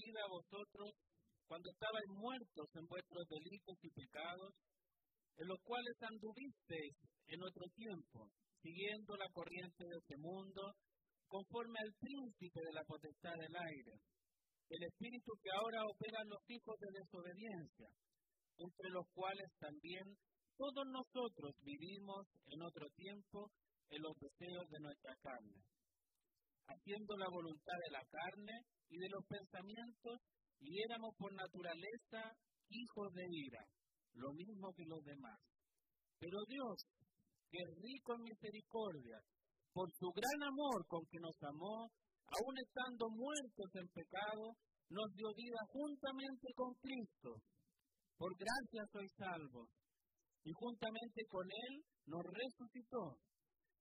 vida a vosotros cuando estabais muertos en vuestros delitos y pecados, en los cuales anduvisteis en otro tiempo, siguiendo la corriente de este mundo, conforme al príncipe de la potestad del aire, el espíritu que ahora opera en los hijos de desobediencia, entre los cuales también todos nosotros vivimos en otro tiempo en los deseos de nuestra carne, haciendo la voluntad de la carne y de los pensamientos, y éramos por naturaleza hijos de ira, lo mismo que los demás. Pero Dios, que es rico en misericordia, por su gran amor con que nos amó, aun estando muertos en pecado, nos dio vida juntamente con Cristo. Por gracia soy salvo. Y juntamente con Él nos resucitó.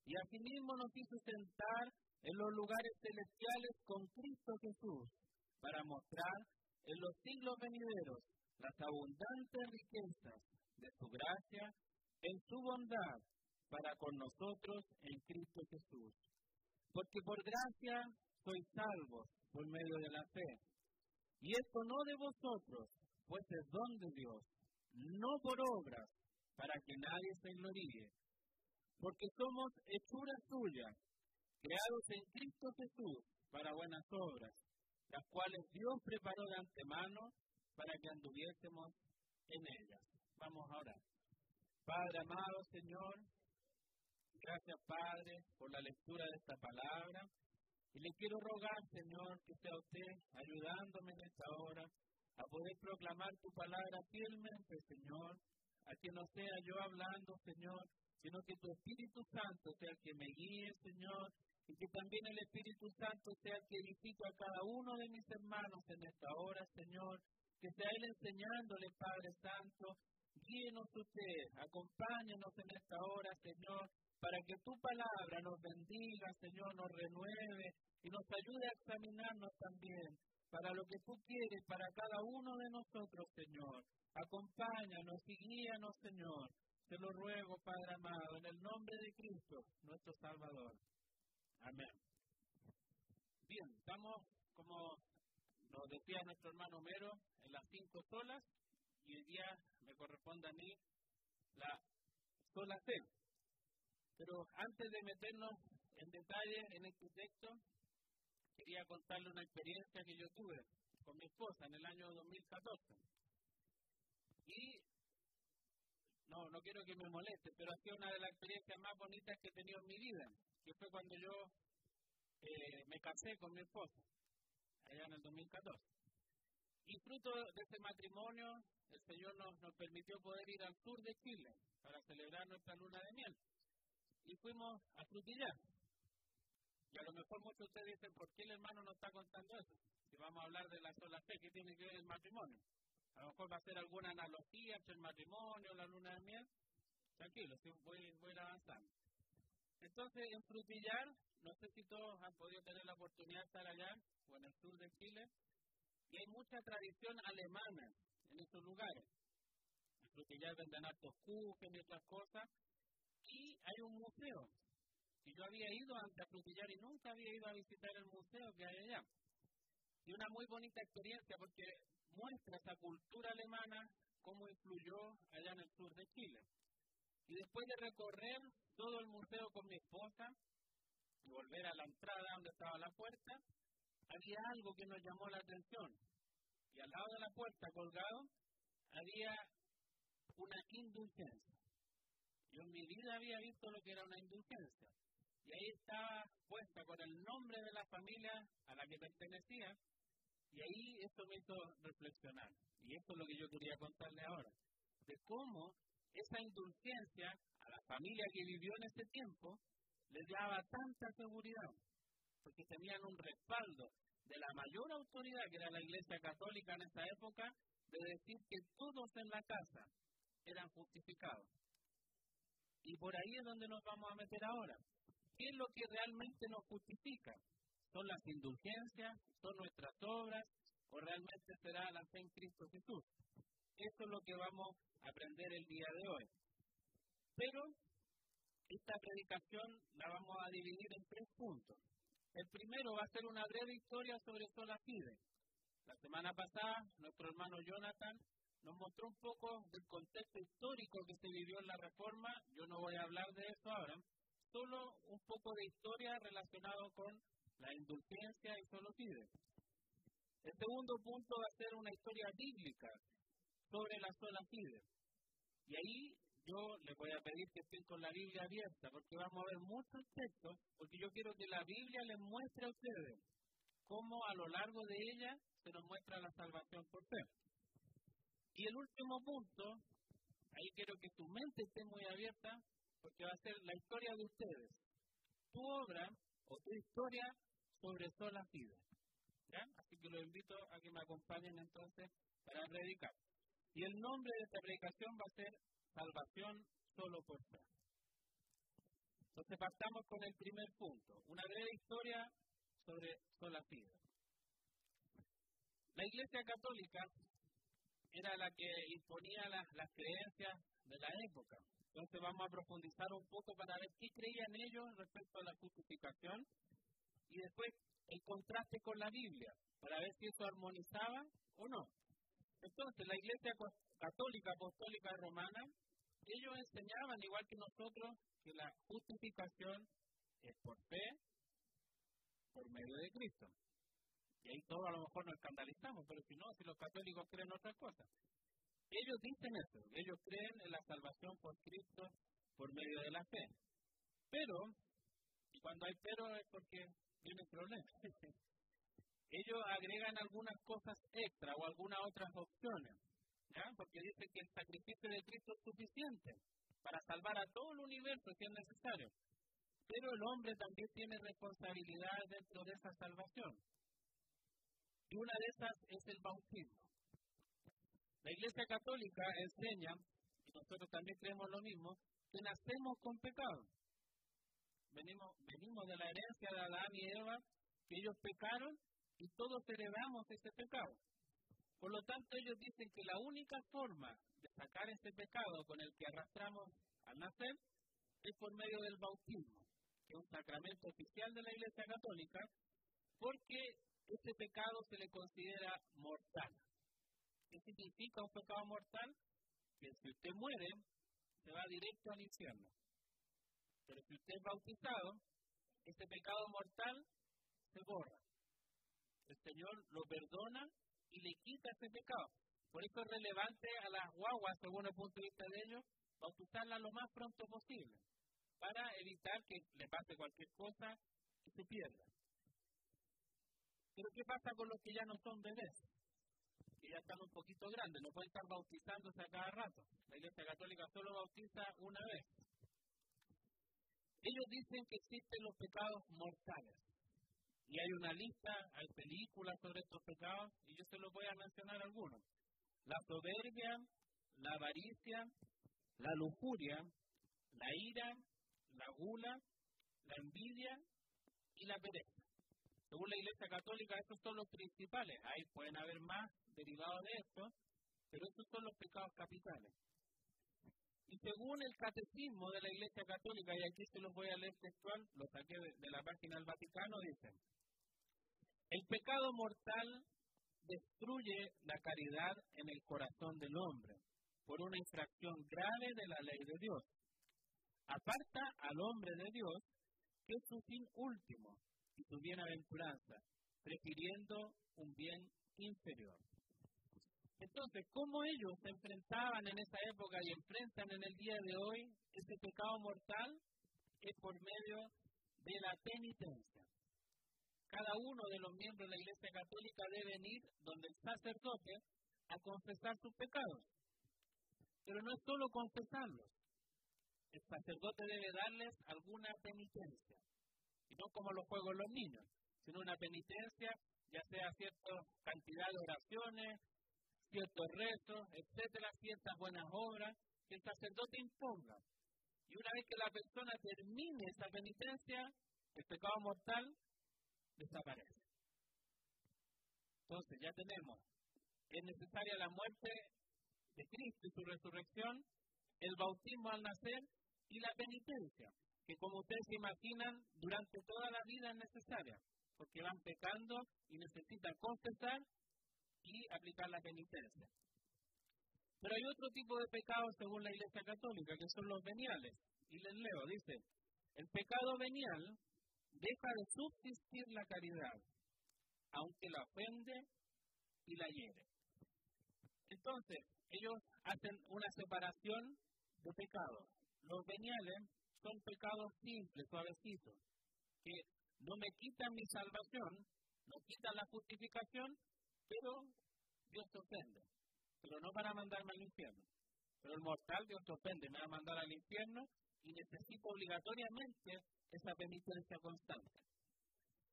Y asimismo nos hizo sentar en los lugares celestiales con Cristo Jesús, para mostrar en los siglos venideros las abundantes riquezas de su gracia en su bondad para con nosotros en Cristo Jesús. Porque por gracia sois salvos por medio de la fe. Y esto no de vosotros, pues es don de Dios, no por obras, para que nadie se gloríe. Porque somos hechuras suyas, creados en Cristo Jesús para buenas obras, las cuales Dios preparó de antemano para que anduviésemos en ellas. Vamos ahora. Padre amado Señor, gracias Padre por la lectura de esta palabra. Y le quiero rogar, Señor, que sea usted ayudándome en esta hora a poder proclamar tu palabra fielmente, Señor, a que no sea yo hablando, Señor, sino que tu Espíritu Santo sea el que me guíe, Señor, y que también el Espíritu Santo sea el edifique a cada uno de mis hermanos en esta hora, Señor, que sea Él enseñándole, Padre Santo, guíenos usted, acompáñenos en esta hora, Señor, para que tu palabra nos bendiga, Señor, nos renueve y nos ayude a examinarnos también para lo que tú quieres para cada uno de nosotros, Señor. Acompáñanos y guíanos, Señor. Te lo ruego, Padre amado, en el nombre de Cristo, nuestro Salvador. Amén. Bien, estamos, como nos decía nuestro hermano Homero, en las cinco solas, y hoy día me corresponde a mí la sola C. Pero antes de meternos en detalle en este texto, quería contarle una experiencia que yo tuve con mi esposa en el año 2014. Y no, no quiero que me moleste, pero ha una de las experiencias más bonitas que he tenido en mi vida, que fue cuando yo eh, me casé con mi esposa, allá en el 2014. Y fruto de ese matrimonio, el Señor nos, permitió poder ir al sur de Chile para celebrar nuestra luna de miel y fuimos a frutillar. Y a lo mejor muchos de ustedes dicen, ¿por qué el hermano no está contando eso? Si vamos a hablar de la sola fe, ¿qué tiene que ver el matrimonio? A lo mejor va a ser alguna analogía entre el matrimonio, la luna de miel. Tranquilo, voy, a ir avanzando. Entonces, en Frutillar, no sé si todos han podido tener la oportunidad de estar allá o en el sur de Chile, y hay mucha tradición alemana en esos lugares. En Frutillar venden hartos kuchen y otras cosas, y hay un museo. Y yo había ido antes a Frutillar y nunca había ido a visitar el museo que hay allá. Y una muy bonita experiencia porque muestra esa cultura alemana, cómo influyó allá en el sur de Chile. Y después de recorrer todo el museo con mi esposa y volver a la entrada donde estaba la puerta, había algo que nos llamó la atención. Y al lado de la puerta colgado había una indulgencia. Yo en mi vida había visto lo que era una indulgencia. Y ahí estaba puesta con el nombre de la familia a la que pertenecía. Y ahí esto me hizo reflexionar. Y esto es lo que yo quería contarle ahora. De cómo esa indulgencia a la familia que vivió en ese tiempo les daba tanta seguridad. Porque tenían un respaldo de la mayor autoridad que era la Iglesia Católica en esa época, de decir que todos en la casa eran justificados. Y por ahí es donde nos vamos a meter ahora. ¿Qué es lo que realmente nos justifica? ¿Son las indulgencias? ¿Son nuestras obras? ¿O realmente será la fe en Cristo Jesús? Eso es lo que vamos a aprender el día de hoy. Pero esta predicación la vamos a dividir en tres puntos. El primero va a ser una breve historia sobre sola fide. La semana pasada, nuestro hermano Jonathan nos mostró un poco del contexto histórico que se vivió en la reforma. Yo no voy a hablar de eso ahora, solo un poco de historia relacionado con la indulgencia y solo pide. El segundo punto va a ser una historia bíblica sobre la sola fide. Y ahí yo les voy a pedir que estén con la Biblia abierta, porque vamos a ver muchos textos, porque yo quiero que la Biblia les muestre a ustedes cómo a lo largo de ella se nos muestra la salvación por fe. Y el último punto, ahí quiero que tu mente esté muy abierta, porque va a ser la historia de ustedes. Tu obra o tu historia sobre sola fide. Así que los invito a que me acompañen entonces para predicar. Y el nombre de esta predicación va a ser Salvación solo por fe. Entonces partamos con el primer punto, una breve historia sobre sola fide. La Iglesia Católica era la que imponía las creencias de la época. Entonces vamos a profundizar un poco para ver qué creían ellos respecto a la justificación y después el contraste con la Biblia, para ver si eso armonizaba o no. Entonces, la Iglesia Católica Apostólica Romana, ellos enseñaban, igual que nosotros, que la justificación es por fe, por medio de Cristo. Y ahí todos a lo mejor nos escandalizamos, pero si no, si los católicos creen otras cosas. Ellos dicen eso, ellos creen en la salvación por Cristo por medio de la fe. Pero, y cuando hay pero es porque tiene problema. Ellos agregan algunas cosas extra o algunas otras opciones, ¿ya? porque dicen que el sacrificio de Cristo es suficiente para salvar a todo el universo si es necesario. Pero el hombre también tiene responsabilidad dentro de esa salvación. Y una de esas es el bautismo. La Iglesia Católica enseña, y nosotros también creemos lo mismo, que nacemos con pecado venimos, de la herencia de Adán y Eva, que ellos pecaron y todos heredamos ese pecado. Por lo tanto, ellos dicen que la única forma de sacar ese pecado con el que arrastramos al nacer es por medio del bautismo, que es un sacramento oficial de la Iglesia Católica, porque ese pecado se le considera mortal. ¿Qué significa un pecado mortal? Que si usted muere, se va directo al infierno. Pero si usted es bautizado, ese pecado mortal se borra. El Señor lo perdona y le quita ese pecado. Por eso es relevante a las guaguas, según el punto de vista de ellos, bautizarlas lo más pronto posible, para evitar que le pase cualquier cosa y se pierda. Pero ¿qué pasa con los que ya no son bebés? Que ya están un poquito grandes, no pueden estar bautizándose a cada rato. La Iglesia Católica solo bautiza una vez. Ellos dicen que existen los pecados mortales. Y hay una lista, hay películas sobre estos pecados, y yo se los voy a mencionar algunos. La soberbia, la avaricia, la lujuria, la ira, la gula, la envidia y la pereza. Según la Iglesia Católica, estos son los principales. Ahí pueden haber más derivados de esto, pero estos son los pecados capitales. Y según el catecismo de la Iglesia Católica, y aquí se los voy a leer textual, lo saqué de, la página del Vaticano, dice, el pecado mortal destruye la caridad en el corazón del hombre por una infracción grave de la ley de Dios. Aparta al hombre de Dios, que es su fin último y su bienaventuranza, prefiriendo un bien inferior. Entonces, ¿cómo ellos se enfrentaban en esa época y enfrentan en el día de hoy ese pecado mortal? Es por medio de la penitencia. Cada uno de los miembros de la Iglesia Católica debe ir donde el sacerdote a confesar sus pecados. Pero no es solo confesarlos. El sacerdote debe darles alguna penitencia. Y no como los juegos los niños, sino una penitencia, ya sea cierta cantidad de oraciones, ciertos rezos, etcétera, ciertas buenas obras que el sacerdote imponga. Y una vez que la persona termine esa penitencia, el pecado mortal desaparece. Entonces, ya tenemos, es necesaria la muerte de Cristo y su resurrección, el bautismo al nacer y la penitencia, que como ustedes se imaginan, durante toda la vida es necesaria, porque van pecando y necesitan confesar y aplicar la penitencia. Pero hay otro tipo de pecados según la Iglesia Católica, que son los veniales. Y les leo, dice, el pecado venial deja de subsistir la caridad, aunque la ofende y la hiere. Entonces, ellos hacen una separación de pecados. Los veniales son pecados simples, suavecitos, que no me quitan mi salvación, no quitan la justificación, pero Dios te ofende. Pero no para mandarme al infierno. Pero el mortal Dios te ofende, me va a mandar al infierno y necesito obligatoriamente esa penitencia constante.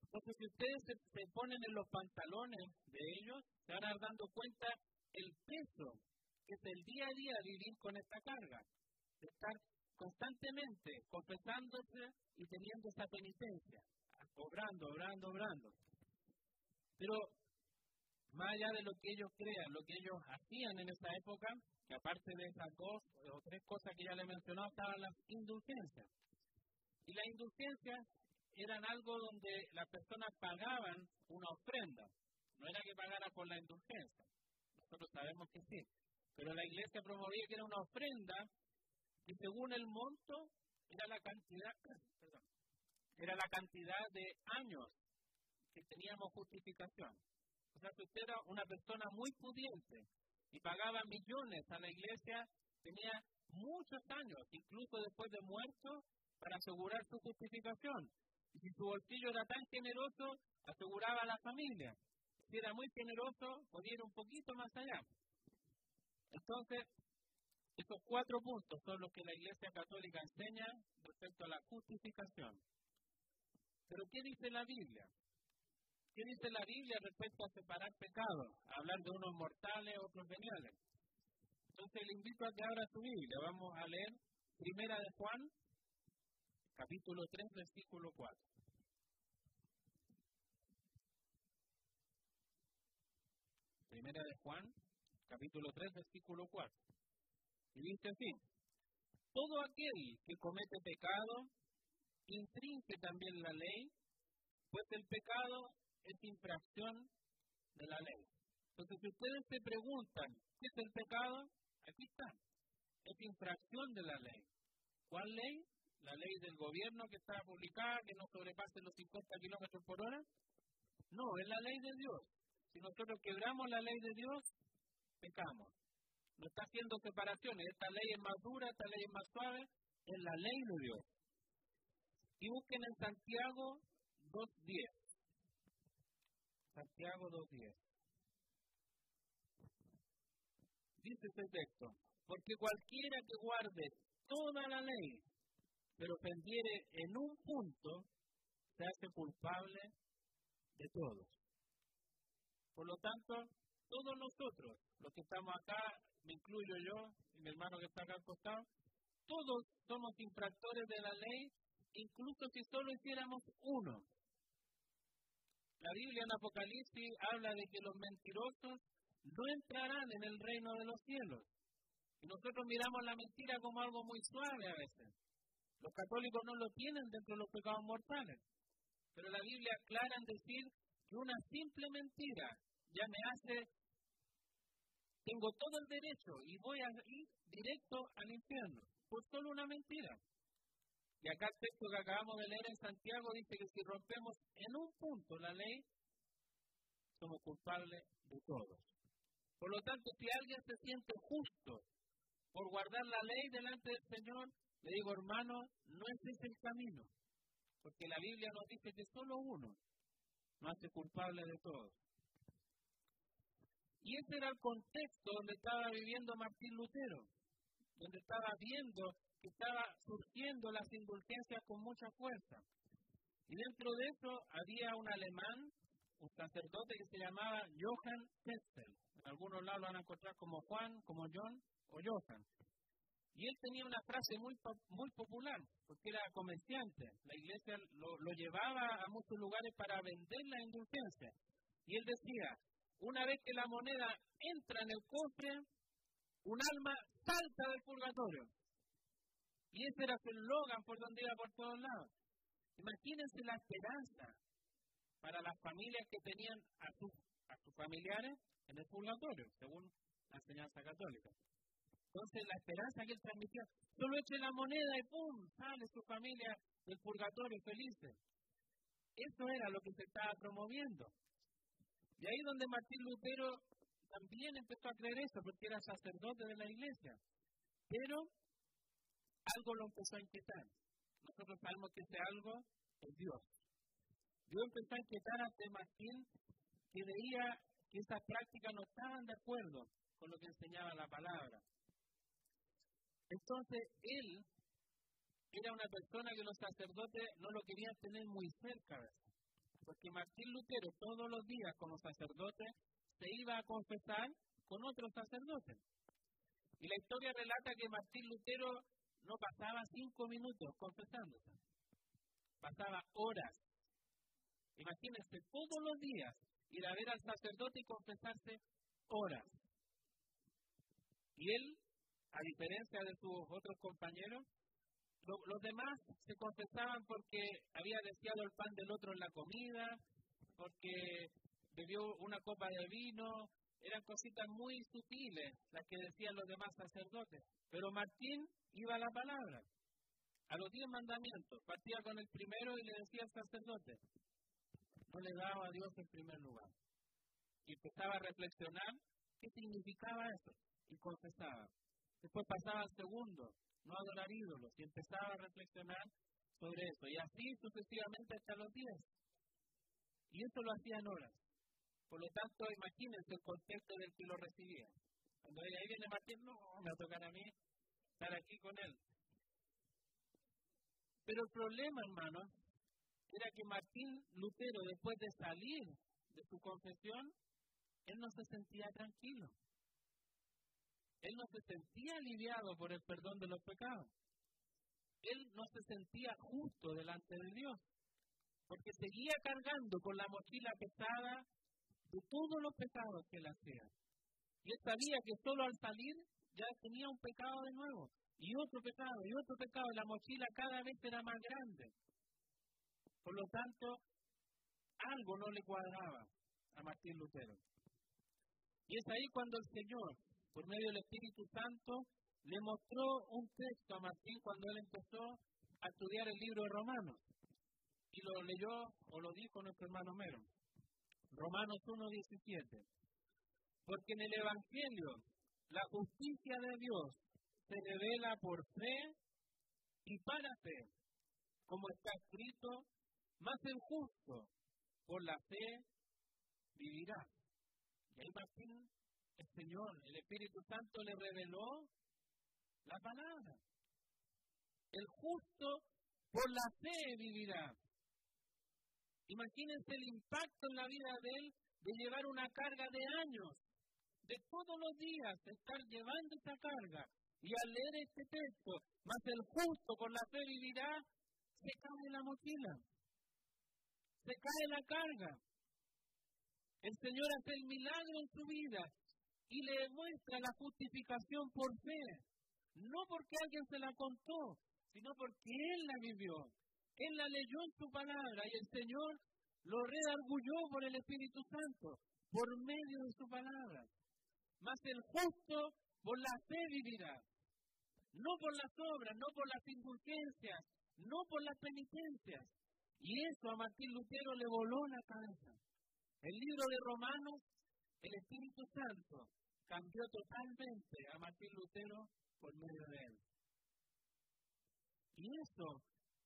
Entonces, si ustedes se, ponen en los pantalones de ellos, se van a dar dando cuenta el peso que es el día a día vivir con esta carga, de estar constantemente confesándose y teniendo esa penitencia, obrando, obrando, obrando. Pero más allá de lo que ellos crean, lo que ellos hacían en esa época, que aparte de esas dos o tres cosas que ya le he estaban las indulgencias. Y las indulgencias eran algo donde las personas pagaban una ofrenda. No era que pagara por la indulgencia. Nosotros sabemos que sí. Pero la iglesia promovía que era una ofrenda y según el monto era la cantidad, era la cantidad de años que teníamos justificación. O sea, si usted era una persona muy pudiente y pagaba millones a la iglesia, tenía muchos años, incluso después de muerto, para asegurar su justificación. Y si su bolsillo era tan generoso, aseguraba a la familia. Si era muy generoso, podía ir un poquito más allá. Entonces, estos cuatro puntos son los que la Iglesia Católica enseña respecto a la justificación. Pero ¿qué dice la Biblia? ¿Qué dice la Biblia respecto a separar pecados? hablar de unos mortales, otros veniales. Entonces le invito a que abra su Biblia. Vamos a leer Primera de Juan, capítulo 3, versículo 4. Primera de Juan, capítulo 3, versículo 4. Y dice así, todo aquel que comete pecado intrinque también la ley, pues el pecado es infracción de la ley. Entonces, si ustedes se preguntan, ¿qué es el pecado? Aquí está. Es infracción de la ley. ¿Cuál ley? La ley del gobierno que está publicada, que no sobrepase los 50 kilómetros por hora. No, es la ley de Dios. Si nosotros quebramos la ley de Dios, pecamos. No está haciendo separaciones. Esta ley es más dura, esta ley es más suave. Es la ley de Dios. Y busquen en Santiago 2.10. Santiago 2.10. Dice este texto, porque cualquiera que guarde toda la ley, pero pendiere en un punto, se hace culpable de todos. Por lo tanto, todos nosotros, los que estamos acá, me incluyo yo y mi hermano que está acá al costado, todos somos infractores de la ley, incluso si solo hiciéramos uno. La Biblia en Apocalipsis habla de que los mentirosos no entrarán en el reino de los cielos. Y nosotros miramos la mentira como algo muy suave a veces. Los católicos no lo tienen dentro de los pecados mortales. Pero la Biblia aclara en decir que una simple mentira ya me hace, tengo todo el derecho y voy a ir directo al infierno por solo una mentira. Y acá el texto que acabamos de leer en Santiago dice que si rompemos en un punto la ley, somos culpables de todos. Por lo tanto, si alguien se siente justo por guardar la ley delante del Señor, le digo, hermano, no es ese el camino. Porque la Biblia nos dice que solo uno nos hace culpable de todos. Y ese era el contexto donde estaba viviendo Martín Lutero, donde estaba viendo estaba surgiendo las indulgencias con mucha fuerza. Y dentro de eso había un alemán, un sacerdote que se llamaba Johann Tetzel. En algunos lados lo van a encontrar como Juan, como John o Johann. Y él tenía una frase muy, muy popular, porque era comerciante. La iglesia lo, lo llevaba a muchos lugares para vender la indulgencia. Y él decía, una vez que la moneda entra en el cofre, un alma salta del purgatorio. Y ese era su eslogan por donde iba por todos lados. Imagínense la esperanza para las familias que tenían a sus familiares en el purgatorio, según la enseñanza católica. Entonces la esperanza que él transmitía, solo eche la moneda y ¡pum! sale su familia del purgatorio felices. Eso era lo que se estaba promoviendo. Y ahí donde Martín Lutero también empezó a creer eso, porque era sacerdote de la iglesia. Pero algo lo empezó a inquietar. Nosotros sabemos que ese algo es Dios. Dios empezó a inquietar a Martín que veía que esas prácticas no estaban de acuerdo con lo que enseñaba la palabra. Entonces, él era una persona que los sacerdotes no lo querían tener muy cerca Porque Martín Lutero todos los días como sacerdote se iba a confesar con otros sacerdotes. Y la historia relata que Martín Lutero no pasaba cinco minutos confesándose. Pasaba horas. Imagínense, todos los días ir a ver al sacerdote y confesarse horas. Y él, a diferencia de sus otros compañeros, los demás se confesaban porque había deseado el pan del otro en la comida, porque bebió una copa de vino, eran cositas muy sutiles las que decían los demás sacerdotes. Pero Martín iba a la palabra, a los diez mandamientos, partía con el primero y le decía al sacerdote, no le daba a Dios en primer lugar. Y empezaba a reflexionar qué significaba eso, y confesaba. Después pasaba al segundo, no adorar ídolos, y empezaba a reflexionar sobre eso, y así sucesivamente hasta los diez. Y eso lo hacía en horas. Por lo tanto, imagínense el contexto del que lo recibía. Cuando ahí viene Martín, no, me va a tocar a mí estar aquí con él. Pero el problema, hermano, era que Martín Lutero, después de salir de su confesión, él no se sentía tranquilo. Él no se sentía aliviado por el perdón de los pecados. Él no se sentía justo delante de Dios, porque seguía cargando con la mochila pesada de todos los pecados que él hacía. Y él sabía que solo al salir ya tenía un pecado de nuevo, y otro pecado, y otro pecado, la mochila cada vez era más grande. Por lo tanto, algo no le cuadraba a Martín Lutero. Y es ahí cuando el Señor por medio del Espíritu Santo, le mostró un texto a Martín cuando él empezó a estudiar el libro de Romanos. Y lo leyó o lo dijo nuestro hermano Mero. Romanos 1.17. Porque en el Evangelio la justicia de Dios se revela por fe y para fe, como está escrito, más el justo por la fe vivirá. Y ahí Martín el Señor, el Espíritu Santo le reveló la palabra. El justo por la fe vivirá. Imagínense el impacto en la vida de él de llevar una carga de años, de todos los días estar llevando esa carga. Y al leer este texto, más el justo por la fe vivirá, se cae la mochila, se cae la carga. El Señor hace el milagro en su vida y le demuestra la justificación por fe. No porque alguien se la contó, sino porque Él la vivió. Él la leyó en su palabra y el Señor lo redargulló por el Espíritu Santo, por medio de su palabra. Mas el justo por la fe vivirá. No por las obras, no por las indulgencias, no por las penitencias. Y eso a Martín Lutero le voló la cabeza. El libro de Romanos el Espíritu Santo cambió totalmente a Martín Lutero por medio de él. Y eso,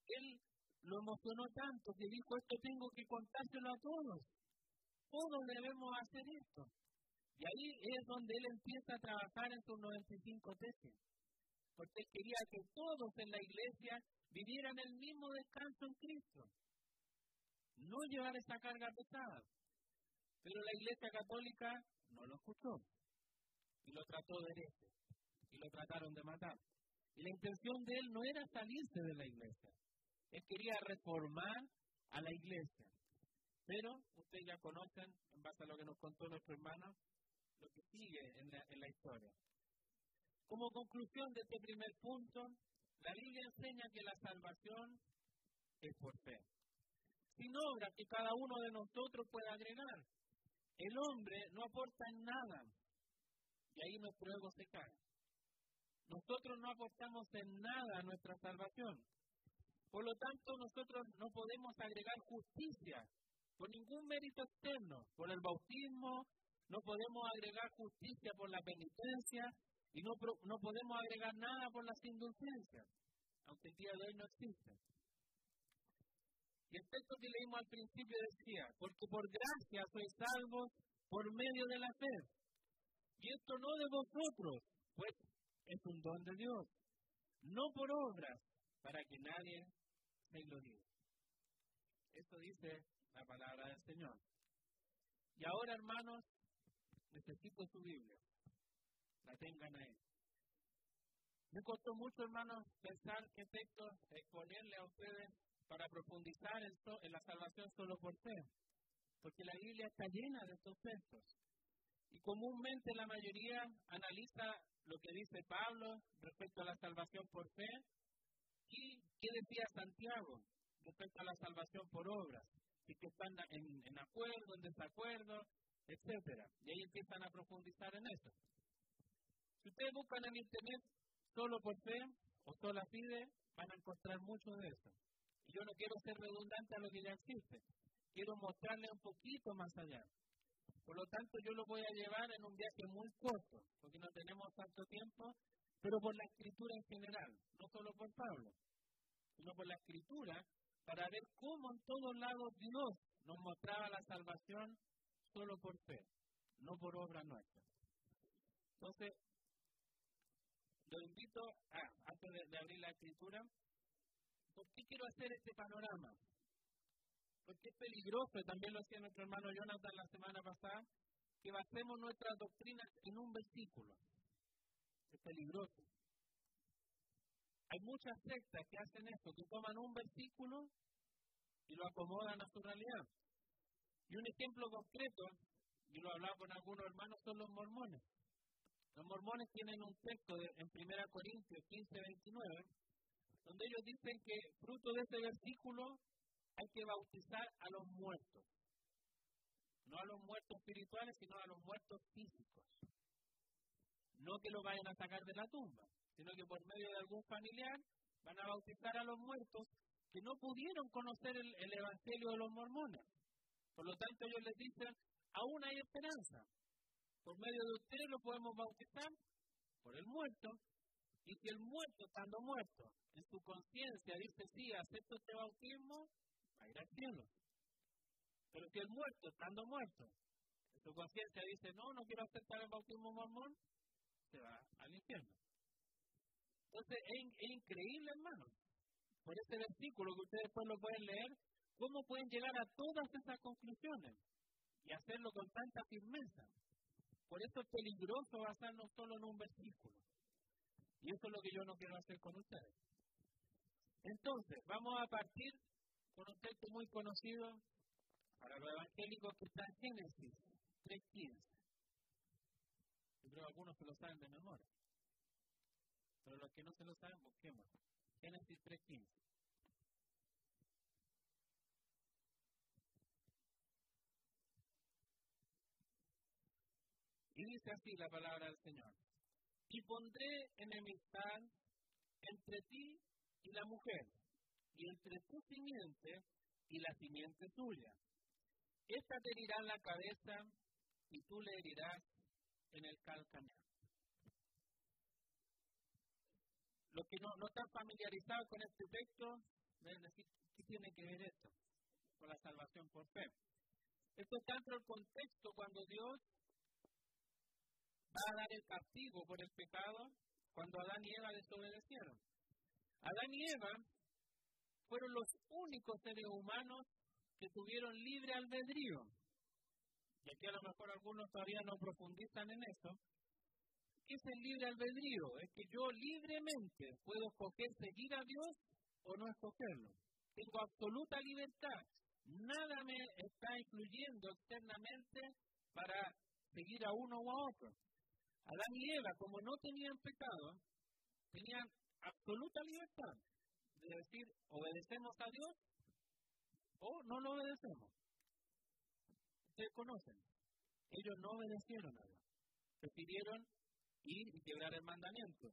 él lo emocionó tanto que dijo, esto tengo que contárselo a todos. Todos debemos hacer esto. Y ahí es donde él empieza a trabajar en sus 95 tesis. Porque quería que todos en la iglesia vivieran el mismo descanso en Cristo. No llevar esa carga pesada. Pero la Iglesia Católica no lo escuchó y lo trató de hereje y lo trataron de matar. Y la intención de él no era salirse de la iglesia, él quería reformar a la iglesia. Pero ustedes ya conocen, en base a lo que nos contó nuestro hermano, lo que sigue en la, en historia. Como conclusión de este primer punto, la Biblia enseña que la salvación es por fe. Sin obras que cada uno de nosotros pueda agregar. el hombre no aporta en nada. Y ahí nuestro ego se cae. Nosotros no aportamos en nada a nuestra salvación. Por lo tanto, nosotros no podemos agregar justicia por ningún mérito externo. Por el bautismo, no podemos agregar justicia por la penitencia y no, no podemos agregar nada por las indulgencias, aunque el día de hoy no existen. Y el texto que leímos al principio decía, porque por gracia sois salvos por medio de la fe. Y esto no de vosotros, pues es un don de Dios, no por obras, para que nadie lo diga. Esto dice la palabra del Señor. Y ahora, hermanos, necesito su Biblia. La tengan ahí. Me costó mucho, hermanos, pensar qué texto exponerle a ustedes para profundizar en, la salvación solo por fe. Porque la Biblia está llena de estos textos. Y comúnmente la mayoría analiza lo que dice Pablo respecto a la salvación por fe y qué decía Santiago respecto a la salvación por obras. Y que están en, en acuerdo, en desacuerdo, etcétera. Y ahí empiezan a profundizar en eso. Si ustedes buscan en internet solo por fe o sola fide, van a encontrar mucho de eso yo no quiero ser redundante a lo que ya existe. Quiero mostrarle un poquito más allá. Por lo tanto, yo lo voy a llevar en un viaje muy corto, porque no tenemos tanto tiempo, pero por la escritura en general, no solo por Pablo, sino por la escritura, para ver cómo en todos lados Dios nos mostraba la salvación solo por fe, no por obra nuestra. Entonces, lo invito a, antes de abrir la escritura, ¿Por qué quiero hacer este panorama? Porque es peligroso, también lo hacía nuestro hermano Jonathan la semana pasada, que basemos nuestras doctrinas en un versículo. Es peligroso. Hay muchas sectas que hacen esto, que toman un versículo y lo acomodan a su realidad. Y un ejemplo concreto, y lo hablaba con algunos hermanos, son los mormones. Los mormones tienen un texto en 1 Corintios 15, 29, donde ellos dicen que fruto de este versículo hay que bautizar a los muertos. No a los muertos espirituales, sino a los muertos físicos. No que lo vayan a sacar de la tumba, sino que por medio de algún familiar van a bautizar a los muertos que no pudieron conocer el, el Evangelio de los mormones. Por lo tanto, ellos les dicen, aún hay esperanza. Por medio de ustedes lo podemos bautizar por el muerto y si el muerto, estando muerto, en su conciencia dice, sí, acepto este bautismo, va a ir al cielo. Pero si el muerto, estando muerto, en su conciencia dice, no, no quiero aceptar el bautismo mormón, se va al infierno. Entonces, es, increíble, hermano, por ese versículo que ustedes después lo pueden leer, cómo pueden llegar a todas esas conclusiones y hacerlo con tanta firmeza. Por eso es peligroso basarnos solo en un versículo. Y eso es lo que yo no quiero hacer con ustedes. Entonces, vamos a partir con un texto muy conocido para los evangélicos que está en Génesis 3.15. Yo creo que algunos se lo saben de memoria. Pero los que no se lo saben, busquemos. Génesis 3.15. Y dice así la palabra del Señor y pondré enemistad entre ti y la mujer, y entre tu simiente y la simiente tuya. Esta te herirá la cabeza y tú le herirás en el calcañar. Los que no, no están familiarizados con este texto deben decir, ¿qué tiene que ver esto con la salvación por fe? Esto está dentro del contexto cuando Dios va a dar el castigo por el pecado cuando Adán y Eva desobedecieron. Adán y Eva fueron los únicos seres humanos que tuvieron libre albedrío. Y aquí a lo mejor algunos todavía no profundizan en eso. ¿Qué es el libre albedrío? Es que yo libremente puedo escoger seguir a Dios o no escogerlo. Tengo absoluta libertad. Nada me está influyendo externamente para seguir a uno o a otro. Adán y Eva, como no tenían pecado, tenían absoluta libertad de decir, obedecemos a Dios o no lo obedecemos. Ustedes conocen. Ellos no obedecieron a Dios. Prefirieron ir y quebrar el mandamiento.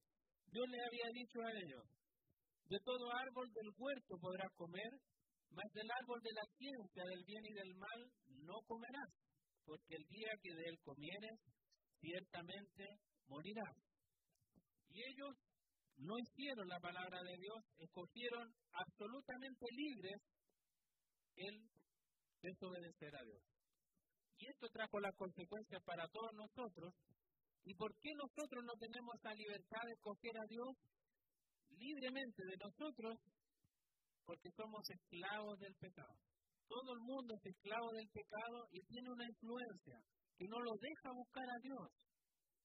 Dios le había dicho a ellos, de todo árbol del huerto podrás comer, mas del árbol de la ciencia del bien y del mal no comerás, porque el día que de él comieres, ciertamente morirás. Y ellos no hicieron la palabra de Dios, escogieron absolutamente libres el desobedecer a Dios. Y esto trajo las consecuencias para todos nosotros. ¿Y por qué nosotros no tenemos la libertad de escoger a Dios libremente de nosotros? Porque somos esclavos del pecado. Todo el mundo es esclavo del pecado y tiene una influencia que no lo deja buscar a Dios.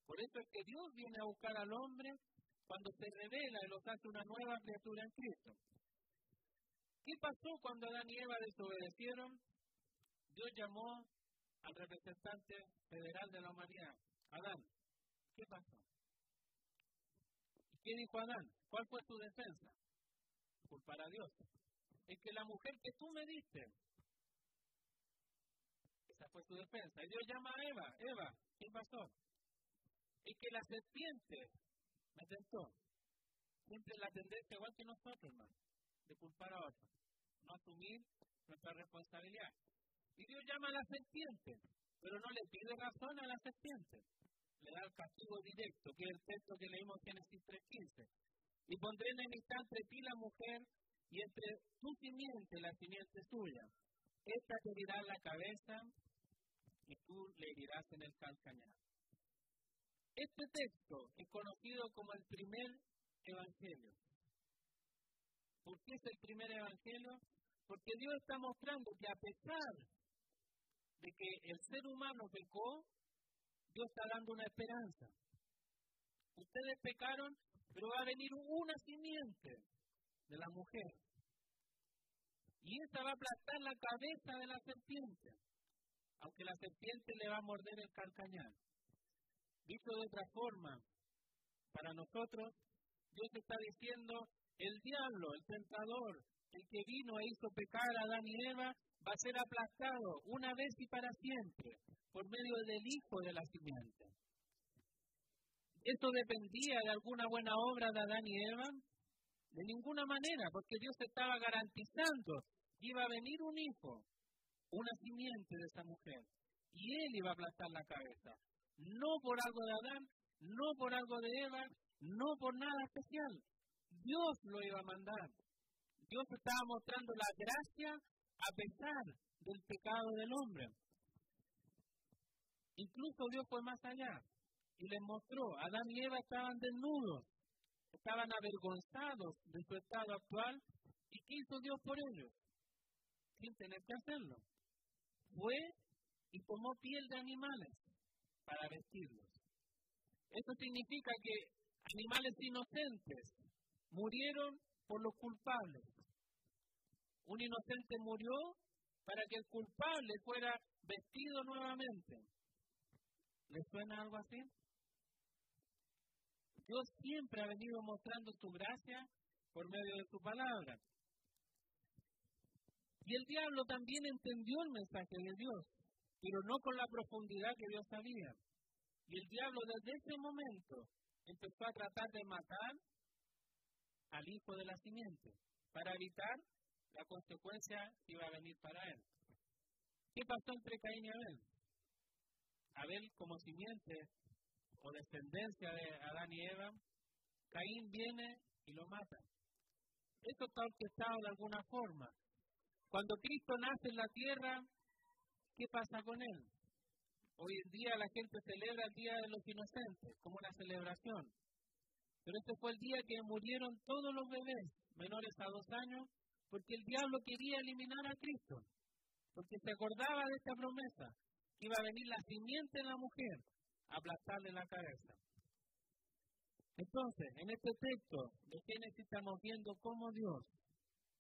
Por eso es que Dios viene a buscar al hombre cuando se revela y los hace una nueva criatura en Cristo. ¿Qué pasó cuando Adán y Eva desobedecieron? Dios llamó al representante federal de la humanidad, Adán. ¿Qué pasó? ¿Qué dijo Adán? ¿Cuál fue su defensa? Culpar a Dios. Es que la mujer que tú me diste, esa fue su defensa. Y Dios llama a Eva. Eva, ¿qué pasó? Es que la serpiente me tentó. Siempre la tendencia igual que nosotros, hermano, de culpar a otros. No asumir nuestra responsabilidad. Y Dios llama a la serpiente, pero no le pide razón a la serpiente. Le da el castigo directo, que es el texto que leímos en Génesis 3.15. Y pondré enemistad entre ti la mujer y entre tu simiente la simiente suya. Esta te herirá la cabeza y tú le herirás en el calcañar. Este texto es conocido como el primer evangelio. ¿Por qué es el primer evangelio? Porque Dios está mostrando que a pesar de que el ser humano pecó, Dios está dando una esperanza. Ustedes pecaron, pero va a venir una simiente de la mujer. Y esa va a aplastar la cabeza de la serpiente, aunque la serpiente le va a morder el calcañar. Dicho de otra forma, para nosotros, Dios está diciendo, el diablo, el tentador, el que vino e hizo pecar a Adán y Eva, va a ser aplastado una vez y para siempre por medio del Hijo de la simiente. ¿Esto dependía de alguna buena obra de Adán y Eva? De ninguna manera, porque Dios estaba garantizando que iba a venir un hijo, una simiente de esa mujer, y él iba a aplastar la cabeza. No por algo de Adán, no por algo de Eva, no por nada especial. Dios lo iba a mandar. Dios estaba mostrando la gracia a pesar del pecado del hombre. Incluso Dios fue más allá y les mostró, Adán y Eva estaban desnudos, estaban avergonzados de su estado actual y ¿qué hizo Dios por ellos? Sin tener que hacerlo. Fue y tomó piel de animales para vestirlos. Eso significa que animales inocentes murieron por los culpables. Un inocente murió para que el culpable fuera vestido nuevamente. ¿Les suena algo así? Dios siempre ha venido mostrando su gracia por medio de su palabra. Y el diablo también entendió el mensaje de Dios pero no con la profundidad que Dios sabía. Y el diablo desde ese momento empezó a tratar de matar al hijo de la simiente para evitar la consecuencia iba a venir para él. ¿Qué pasó entre Caín y Abel? Abel como simiente o descendencia de Adán y Eva, Caín viene y lo mata. Esto está orquestado de alguna forma. Cuando Cristo nace en la tierra, ¿Qué pasa con él? Hoy en día la gente celebra el Día de los Inocentes como una celebración. Pero este fue el día que murieron todos los bebés menores a dos años porque el diablo quería eliminar a Cristo. Porque se acordaba de esta promesa, que iba a venir la simiente de la mujer a aplastarle la cabeza. Entonces, en este texto de Génesis estamos viendo cómo Dios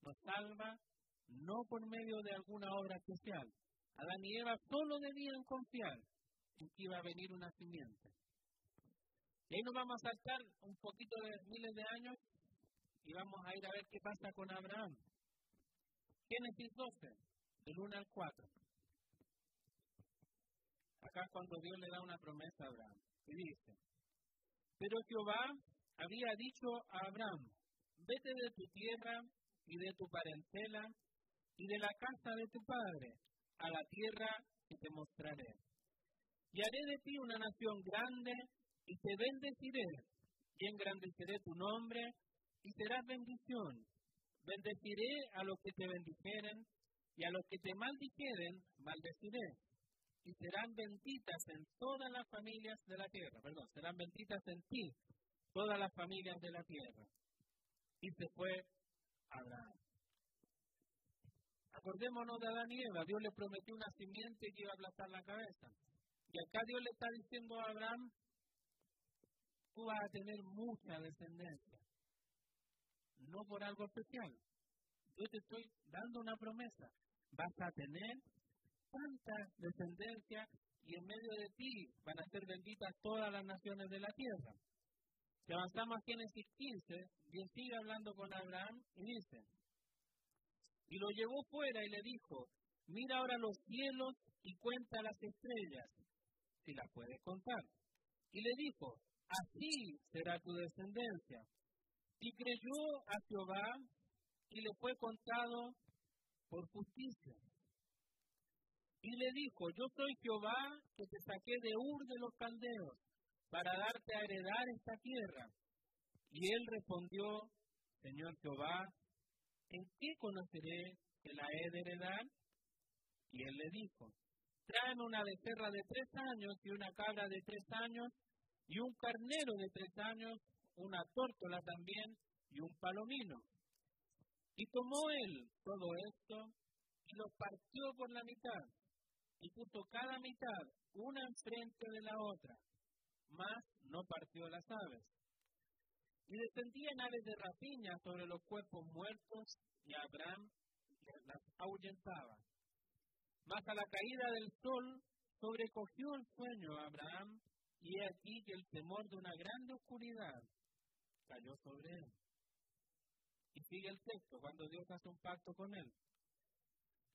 nos salva no por medio de alguna obra especial, Adán y Eva solo debían confiar en que iba a venir una simiente. Y ahí nos vamos a saltar un poquito de miles de años y vamos a ir a ver qué pasa con Abraham. Génesis 12, del 1 al 4. Acá cuando Dios le da una promesa a Abraham. Y dice, pero Jehová había dicho a Abraham, vete de tu tierra y de tu parentela y de la casa de tu padre a la tierra que te mostraré. Y haré de ti una nación grande y te bendeciré y engrandeceré tu nombre y serás bendición. Bendeciré a los que te bendijeren y a los que te maldijeren maldeciré. Y serán benditas en todas las familias de la tierra. Perdón, serán benditas en ti todas las familias de la tierra. Y se fue Abraham. Acordémonos de Adán y Eva. Dios le prometió una simiente que iba a aplastar la cabeza. Y acá Dios le está diciendo a Abraham, tú vas a tener mucha descendencia. No por algo especial. Yo te estoy dando una promesa. Vas a tener tanta descendencia y en medio de ti van a ser benditas todas las naciones de la tierra. Si avanzamos a Génesis 15, Dios sigue hablando con Abraham y dice, y lo llevó fuera y le dijo, mira ahora los cielos y cuenta las estrellas, si las puedes contar. Y le dijo, así será tu descendencia. Y creyó a Jehová y le fue contado por justicia. Y le dijo, yo soy Jehová que te saqué de Ur de los Caldeos para darte a heredar esta tierra. Y él respondió, Señor Jehová, ¿en qué conoceré que la he de heredar? Y él le dijo, tráeme una becerra de tres años y una cabra de tres años y un carnero de tres años, una tórtola también y un palomino. Y tomó él todo esto y lo partió por la mitad y puso cada mitad una enfrente de la otra, mas no partió las aves. Y descendían aves de rapiña sobre los cuerpos muertos y Abraham las ahuyentaba. Mas a la caída del sol sobrecogió el sueño a Abraham y he aquí que el temor de una grande oscuridad cayó sobre él. Y sigue el texto, cuando Dios hace un pacto con él.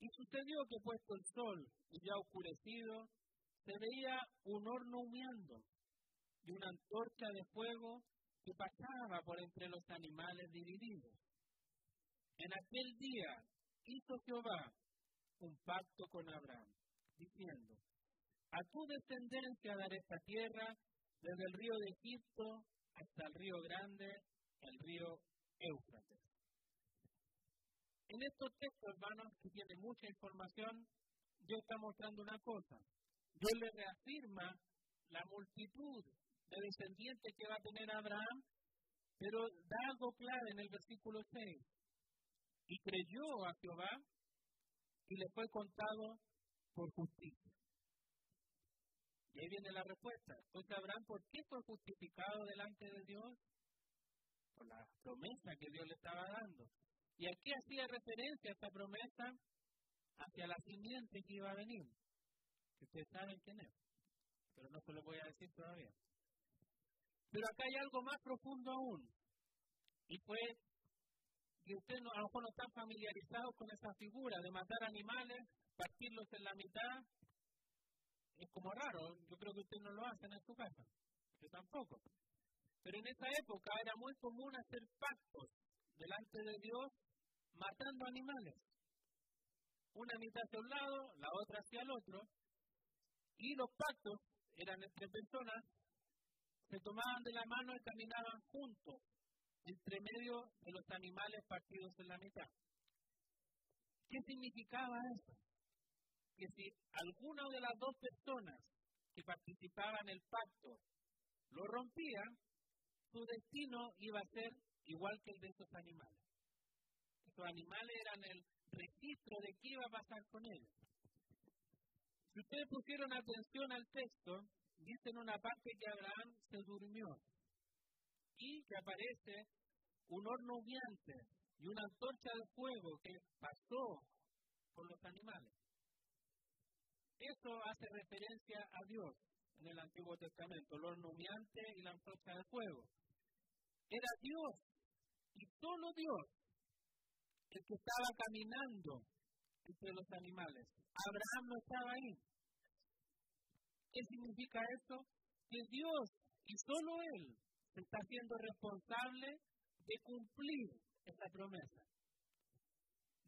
Y sucedió que puesto el sol y ya oscurecido, se veía un horno humeando y una antorcha de fuego que pasaba por entre los animales divididos. En aquel día hizo Jehová un pacto con Abraham, diciendo, a tu descendencia daré esta tierra desde el río de Egipto hasta el río grande, el río Éufrates. En estos textos, hermanos, que tiene mucha información, Dios está mostrando una cosa. Dios le reafirma la multitud de descendientes que va a tener Abraham, pero da algo claro en el versículo 6. Y creyó a Jehová y le fue contado por justicia. Y ahí viene la respuesta. Entonces Abraham, ¿por qué fue justificado delante de Dios? Por la promesa que Dios le estaba dando. ¿Y aquí hacía referencia esta promesa? Hacia la simiente que iba a venir. Ustedes saben quién es. Pero no se lo voy a decir todavía. Pero acá hay algo más profundo aún. Y fue que ustedes a lo mejor no están familiarizados con esa figura de matar animales, partirlos en la mitad es como raro, yo creo que ustedes no lo hacen en su casa, yo tampoco. Pero en esa época era muy común hacer pactos delante de Dios matando animales. Una mitad hacia un lado, la otra hacia el otro, y los pactos eran entre personas, se tomaban de la mano y caminaban juntos, entre medio de los animales partidos en la mitad. ¿Qué significaba eso? Que si alguna de las dos personas que participaban en el pacto lo rompía, su destino iba a ser igual que el de esos animales. Esos animales eran el registro de qué iba a pasar con ellos. Si ustedes pusieron atención al texto, dice en una parte que Abraham se durmió y que aparece un horno humeante y una antorcha de fuego que pasó por los animales. Eso hace referencia a Dios en el Antiguo Testamento, el horno y la antorcha de fuego. Era Dios y solo Dios el que estaba caminando entre los animales. Abraham no estaba ahí. ¿Qué significa eso? Que Dios y solo Él se está haciendo responsable de cumplir esta promesa.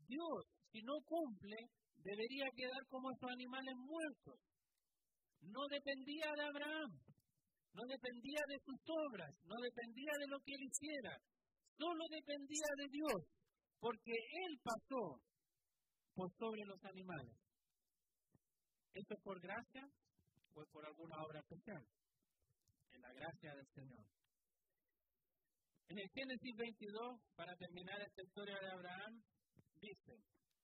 Dios, si no cumple, debería quedar como esos animales muertos. No dependía de Abraham, no dependía de sus obras, no dependía de lo que él hiciera, solo dependía de Dios, porque él pasó por sobre los animales. ¿Esto es por gracia o es por alguna obra especial? En la gracia del Señor. En el Génesis 22, para terminar esta historia de Abraham, dice,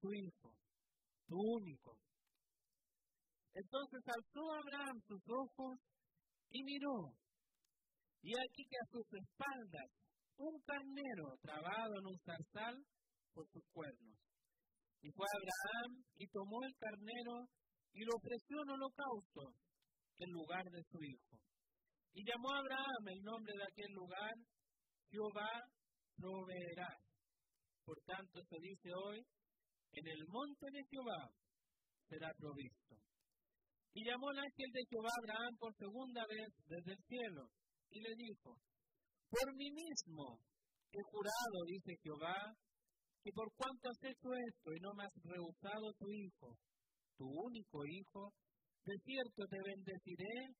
tu hijo, tu único. Entonces alzó Abraham sus ojos y miró, y aquí que a sus espaldas un carnero trabado en un zarzal por sus cuernos. Y fue Abraham y tomó el carnero y lo ofreció en holocausto en lugar de su hijo. Y llamó Abraham el nombre de aquel lugar, Jehová proveerá. Por tanto se dice hoy, en el monte de Jehová será provisto. Y llamó el ángel de Jehová a Abraham por segunda vez desde el cielo y le dijo, por mí mismo he jurado, dice Jehová, que por cuanto has hecho esto y no me has rehusado tu hijo, tu único hijo, de cierto te bendeciré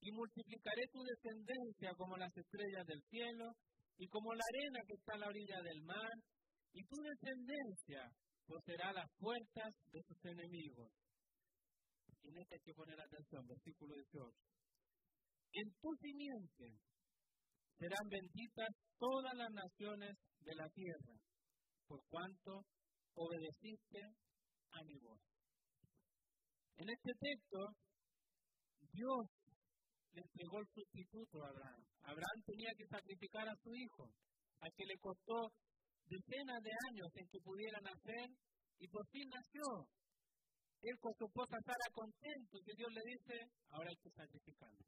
y multiplicaré tu descendencia como las estrellas del cielo y como la arena que está a la orilla del mar, y tu descendencia poseerá las puertas de sus enemigos. En este hay que poner atención, versículo 18. En tu simiente serán benditas todas las naciones de la tierra, por cuanto obedeciste a mi voz. En este texto, Dios le entregó el sustituto a Abraham. Abraham tenía que sacrificar a su hijo, a que le costó decenas de años en que pudiera nacer, y por fin nació. Él con su esposa Sara contento, que Dios le dice, ahora hay que sacrificarlo.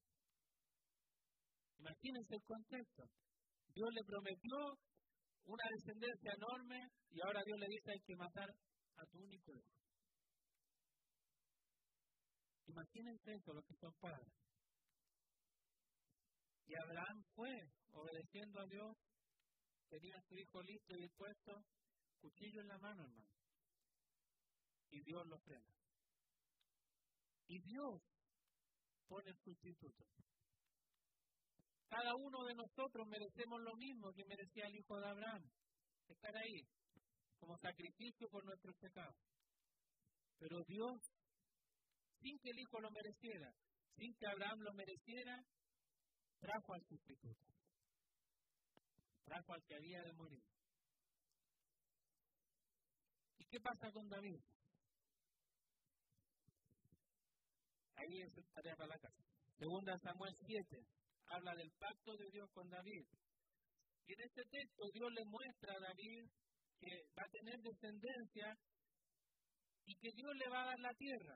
Imagínense el contexto. Dios le prometió una descendencia enorme y ahora Dios le dice hay que matar a tu único hijo. Imagínense eso, los que son padres. Y Abraham fue obedeciendo a Dios tenía a su hijo listo y dispuesto, cuchillo en la mano, hermano. Y Dios lo frena. Y Dios pone el sustituto. Cada uno de nosotros merecemos lo mismo que merecía el hijo de Abraham, estar ahí como sacrificio por nuestros pecados. Pero Dios, sin que el hijo lo mereciera, sin que Abraham lo mereciera, trajo al sustituto trajo al que había de morir. ¿Y qué pasa con David? Ahí es tarea para la casa. Segunda Samuel 7 habla del pacto de Dios con David. Y en este texto Dios le muestra a David que va a tener descendencia y que Dios le va a dar la tierra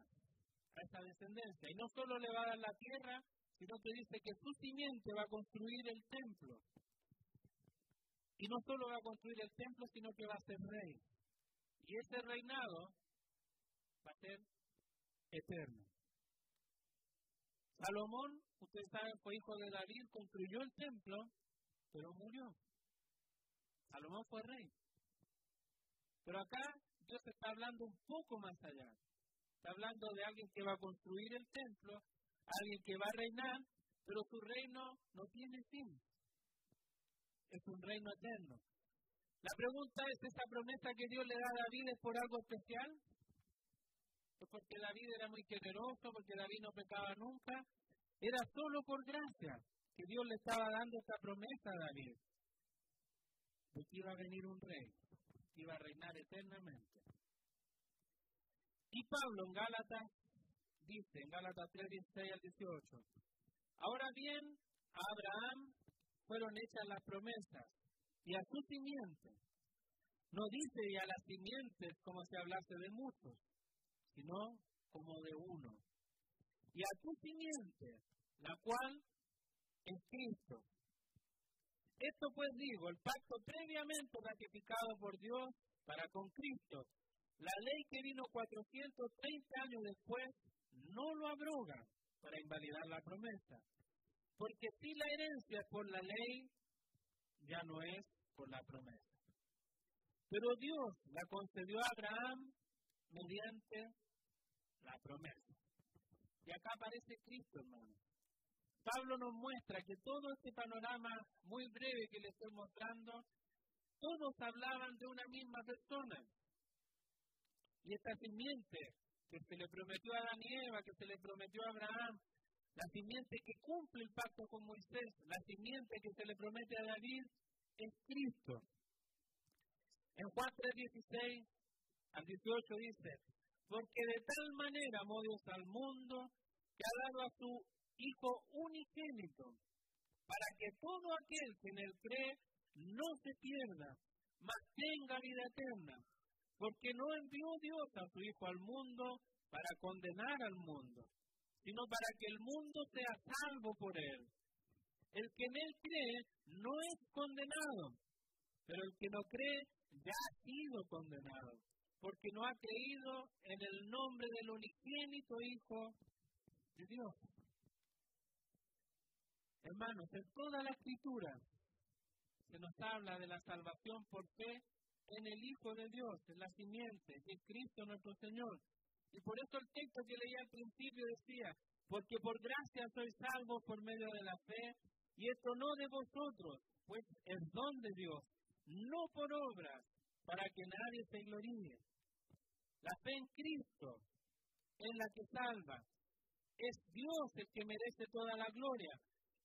a esa descendencia. Y no solo le va a dar la tierra, sino que dice que su simiente va a construir el templo. Y no solo va a construir el templo, sino que va a ser rey. Y ese reinado va a ser eterno. Salomón, ustedes saben, fue hijo de David, construyó el templo, pero murió. Salomón fue rey. Pero acá Dios está hablando un poco más allá. Está hablando de alguien que va a construir el templo, alguien que va a reinar, pero su reino no tiene fin es un reino eterno. La pregunta es, ¿esa promesa que Dios le da a David es por algo especial? ¿Es porque David era muy generoso, porque David no pecaba nunca? Era solo por gracia que Dios le estaba dando esta promesa a David, de que iba a venir un rey, que iba a reinar eternamente. Y Pablo en Gálatas dice en Gálatas 3, 16 al 18. Ahora bien, a Abraham fueron hechas las promesas y a su simiente. No dice y a las simientes como si hablase de muchos, sino como de uno. Y a tu simiente, la cual es Cristo. Esto pues digo, el pacto previamente ratificado por Dios para con Cristo, la ley que vino 430 años después, no lo abroga para invalidar la promesa. Porque si la herencia por la ley, ya no es por la promesa. Pero Dios la concedió a Abraham mediante la promesa. Y acá aparece Cristo, hermano. Pablo nos muestra que todo este panorama muy breve que le estoy mostrando, todos hablaban de una misma persona. Y esta simiente que se le prometió a Eva, que se le prometió a Abraham, la simiente que cumple el pacto con Moisés, la simiente que se le promete a David, es Cristo. En Juan 3:16 al 18 dice, porque de tal manera amó Dios al mundo que ha dado a su Hijo unigénito, para que todo aquel que en él cree no se pierda, mas tenga vida eterna. Porque no envió Dios a su Hijo al mundo para condenar al mundo, sino para que el mundo sea salvo por él. El que en él cree no es condenado, pero el que no cree ya ha sido condenado, porque no ha creído en el nombre del unigénito Hijo de Dios. Hermanos, en toda la escritura se nos habla de la salvación por fe en el Hijo de Dios, en la simiente, en Cristo nuestro Señor. Y por eso el texto que leía al principio decía, porque por gracia sois salvos por medio de la fe, y esto no de vosotros, pues es don de Dios, no por obras, para que nadie se gloríe. La fe en Cristo es la que salva. Es Dios el que merece toda la gloria,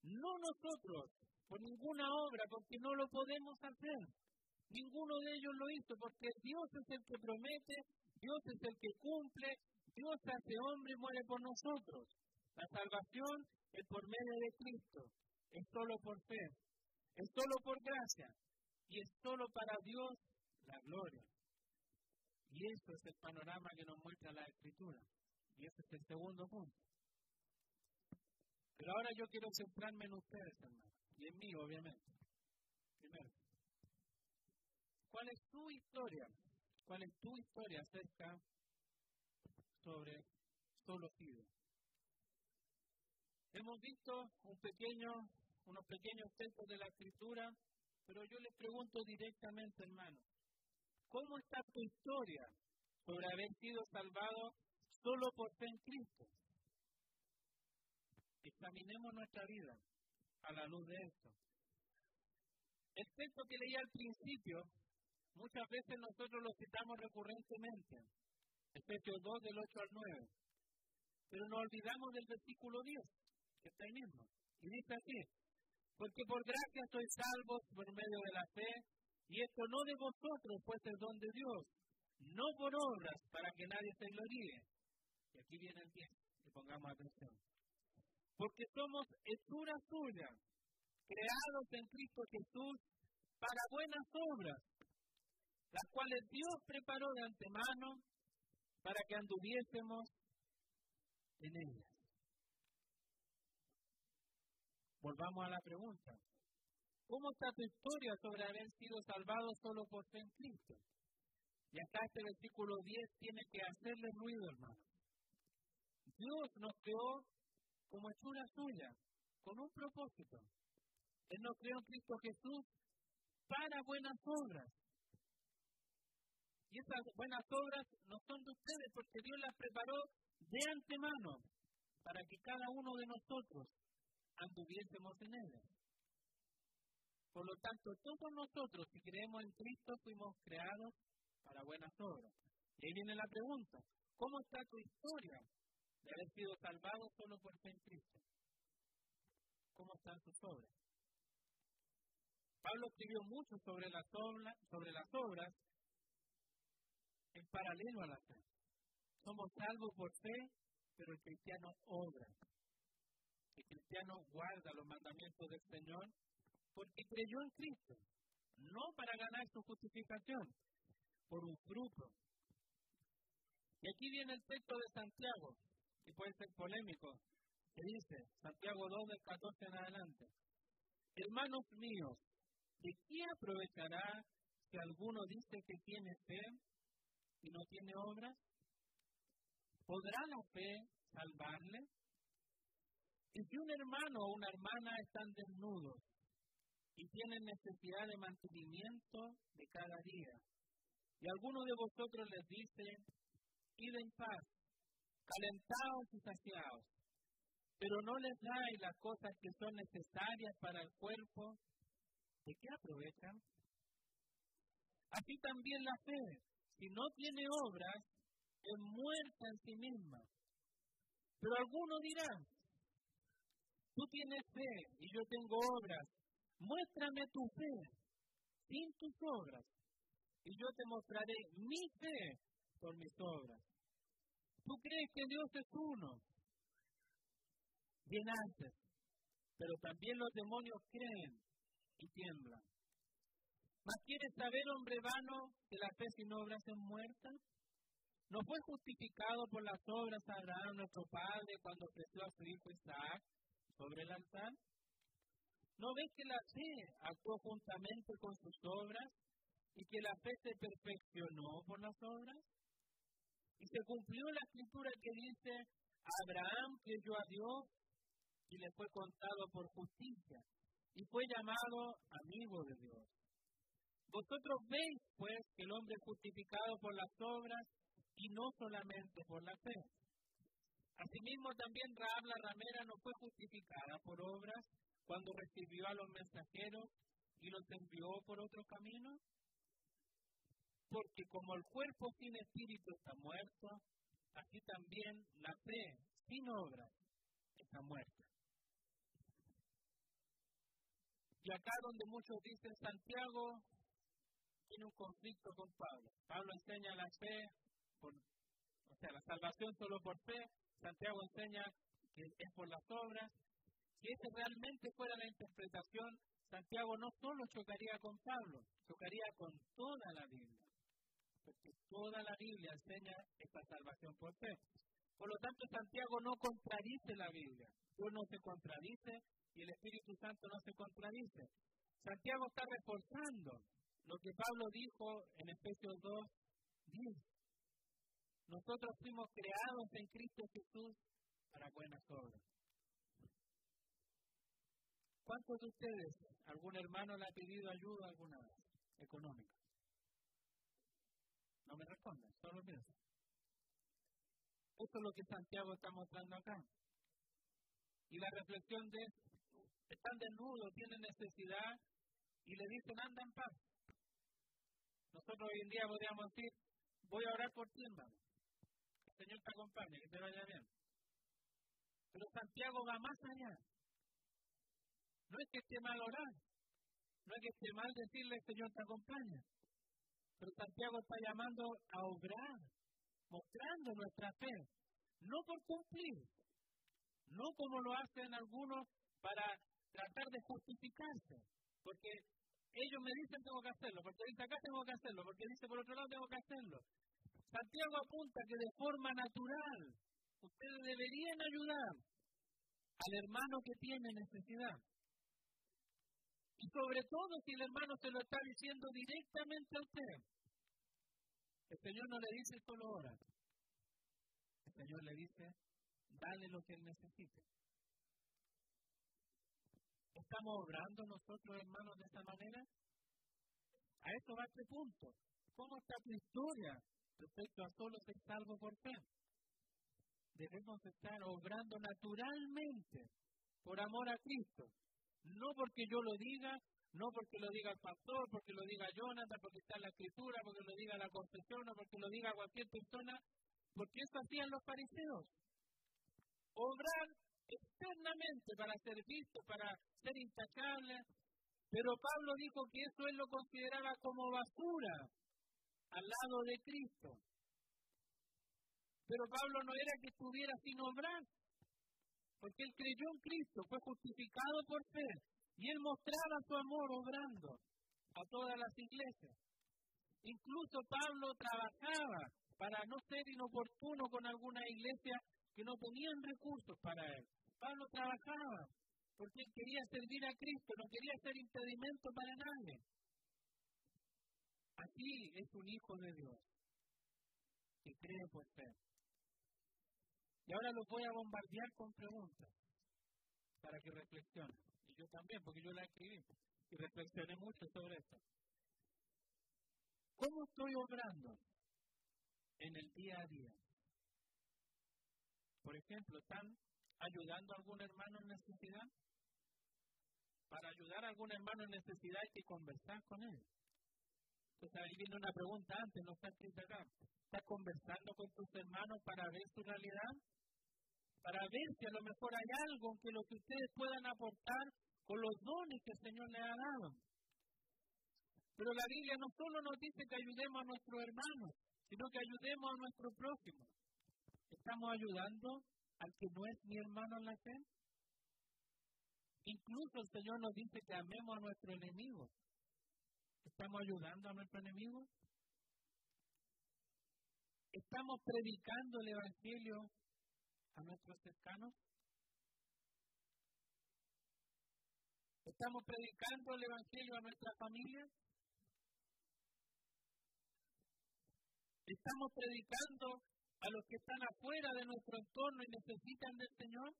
no nosotros, por ninguna obra, porque no lo podemos hacer. Ninguno de ellos lo hizo, porque Dios es el que promete, Dios es el que cumple, Dios hace hombre y muere por nosotros. La salvación es por medio de Cristo, es solo por fe, es solo por gracia y es solo para Dios la gloria. Y eso es el panorama que nos muestra la Escritura. Y ese es el segundo punto. Pero ahora yo quiero centrarme en ustedes, hermano, y en mí, obviamente. Primero, ¿cuál es tu historia? ¿Cuál es tu historia acerca sobre solo Fido? Hemos visto unos pequeños textos de la escritura, pero yo les pregunto directamente, hermano, ¿cómo está tu historia sobre haber sido salvado solo por fe en Cristo? Examinemos nuestra vida a la luz de esto. El texto que leía al principio, muchas veces nosotros lo citamos recurrentemente. Efesios 2 del 8 al 9. Pero nos olvidamos del versículo 10, que está ahí mismo. Y dice así, porque por gracia sois salvos por medio de la fe, y esto no de vosotros, pues es don de Dios, no por obras para que nadie se gloríe. Y aquí viene el 10, que pongamos atención porque somos hechura suya, creados en Cristo Jesús para buenas obras, las cuales Dios preparó de antemano para que anduviésemos en ellas. Volvamos a la pregunta. ¿Cómo está tu historia sobre haber sido salvado solo por fe en Cristo? Y acá este versículo 10 tiene que hacerle ruido, hermano. Dios nos creó como hechura suya, con un propósito. Él nos creó en Cristo Jesús para buenas obras. Y esas buenas obras no son de ustedes porque Dios las preparó de antemano para que cada uno de nosotros anduviésemos en ellas. Por lo tanto, todos nosotros, si creemos en Cristo, fuimos creados para buenas obras. Y ahí viene la pregunta, ¿cómo está tu historia de haber sido salvado solo por fe en Cristo. ¿Cómo están sus obras? Pablo escribió mucho sobre las obras en paralelo a la fe. Somos salvos por fe pero el cristiano obra. El cristiano guarda los mandamientos del Señor porque creyó en Cristo, no para ganar su justificación, por un fruto. Y aquí viene el texto de Santiago, y puede ser polémico, que dice, Santiago 2 del 14 en adelante, hermanos míos, ¿de qué aprovechará si alguno dice que tiene fe y no tiene obras? ¿Podrá la fe salvarle? Y si un hermano o una hermana están desnudos y tienen necesidad de mantenimiento de cada día, y alguno de vosotros les dice, id en paz, calentaos y saciaos, pero no les dais las cosas que son necesarias para el cuerpo, ¿de qué aprovechan? Así también la fe, si no tiene obras, es muerta en sí misma. Pero algunos dirán, tú tienes fe y yo tengo obras, muéstrame tu fe sin tus obras y yo te mostraré mi fe por mis obras. Tú crees que Dios es uno, bien antes, pero también los demonios creen y tiemblan. ¿Mas quieres saber, hombre vano, que la fe sin obras es muerta? ¿No fue justificado por las obras Abraham, nuestro padre, cuando ofreció a su hijo Isaac sobre el altar? ¿No ves que la fe actuó juntamente con sus obras y que la fe se perfeccionó por las obras? Y se cumplió la escritura que dice, Abraham creyó a Dios y le fue contado por justicia y fue llamado amigo de Dios. Vosotros veis, pues, que el hombre es justificado por las obras y no solamente por la fe. Asimismo, también Raab la ramera no fue justificada por obras cuando recibió a los mensajeros y los envió por otro camino. Porque como el cuerpo sin espíritu está muerto, así también la fe sin obras está muerta. Y acá donde muchos dicen Santiago tiene un conflicto con Pablo. Pablo enseña la fe o sea, la salvación solo por fe. Santiago enseña que es por las obras. Si esa realmente fuera la interpretación, Santiago no solo chocaría con Pablo, chocaría con toda la Biblia. Porque toda la Biblia enseña esta salvación por fe. Por lo tanto, Santiago no contradice la Biblia. Dios no se contradice y el Espíritu Santo no se contradice. Santiago está reforzando lo que Pablo dijo en Efesios 2, 10. Nosotros fuimos creados en Cristo Jesús para buenas obras. ¿Cuántos de ustedes, algún hermano le ha pedido ayuda alguna vez económica? No me responden, solo piensen. Esto es lo que Santiago está mostrando acá. Y la reflexión de, están desnudos, tienen necesidad y le dicen, anda en paz. Nosotros hoy en día podríamos decir, voy a orar por ti, hermano. Señor te acompañe, que te vaya bien. Pero Santiago va más allá. No es que esté mal orar, no es que esté mal decirle, Señor te acompaña. Pero Santiago está llamando a obrar, mostrando nuestra fe, no por cumplir, no como lo hacen algunos para tratar de justificarse, porque ellos me dicen tengo que hacerlo, porque dice acá tengo que hacerlo, porque dice por otro lado tengo que hacerlo. Santiago apunta que de forma natural ustedes deberían ayudar al hermano que tiene necesidad. Y sobre todo si el hermano se lo está diciendo directamente a usted. El Señor no le dice solo ahora. El Señor le dice, dale lo que él necesite. ¿Estamos obrando nosotros, hermanos, de esta manera? A esto va este punto. ¿Cómo está tu historia respecto a solo ser salvo por fe. Debemos estar obrando naturalmente por amor a Cristo. No porque yo lo diga, no porque lo diga el pastor, porque lo diga Jonathan, porque está en la escritura, porque lo diga la confesión, o porque lo diga cualquier persona, porque eso hacían los fariseos. Obrar externamente para ser visto, para ser intachable, pero Pablo dijo que eso él lo consideraba como basura al lado de Cristo. Pero Pablo no era que estuviera sin obrar, porque él creyó en Cristo, fue justificado por fe, y él mostraba su amor obrando a todas las iglesias. Incluso Pablo trabajaba para no ser inoportuno con alguna iglesia que no tenían recursos para él. Pablo trabajaba porque él quería servir a Cristo, no quería ser impedimento para nadie. Así es un hijo de Dios que cree por fe. Y ahora los voy a bombardear con preguntas para que reflexionen. Y yo también, porque yo la escribí y reflexioné mucho sobre esto. ¿Cómo estoy obrando en el día a día? Por ejemplo, ¿están ayudando a algún hermano en necesidad? Para ayudar a algún hermano en necesidad hay que conversar con él. Entonces ahí viene una pregunta antes, no está escrita acá. ¿Estás conversando con tus hermanos para ver su realidad? Para ver si a lo mejor hay algo que lo que ustedes puedan aportar con los dones que el Señor le ha dado. Pero la Biblia no solo nos dice que ayudemos a nuestros hermanos, sino que ayudemos a nuestro prójimo. ¿Estamos ayudando al que no es mi hermano en la fe? Incluso el Señor nos dice que amemos a nuestro enemigo. ¿Estamos ayudando a nuestro enemigo? ¿Estamos predicando el Evangelio a nuestros cercanos? ¿Estamos predicando el Evangelio a nuestra familia? ¿Estamos predicando a los que están afuera de nuestro entorno y necesitan del Señor?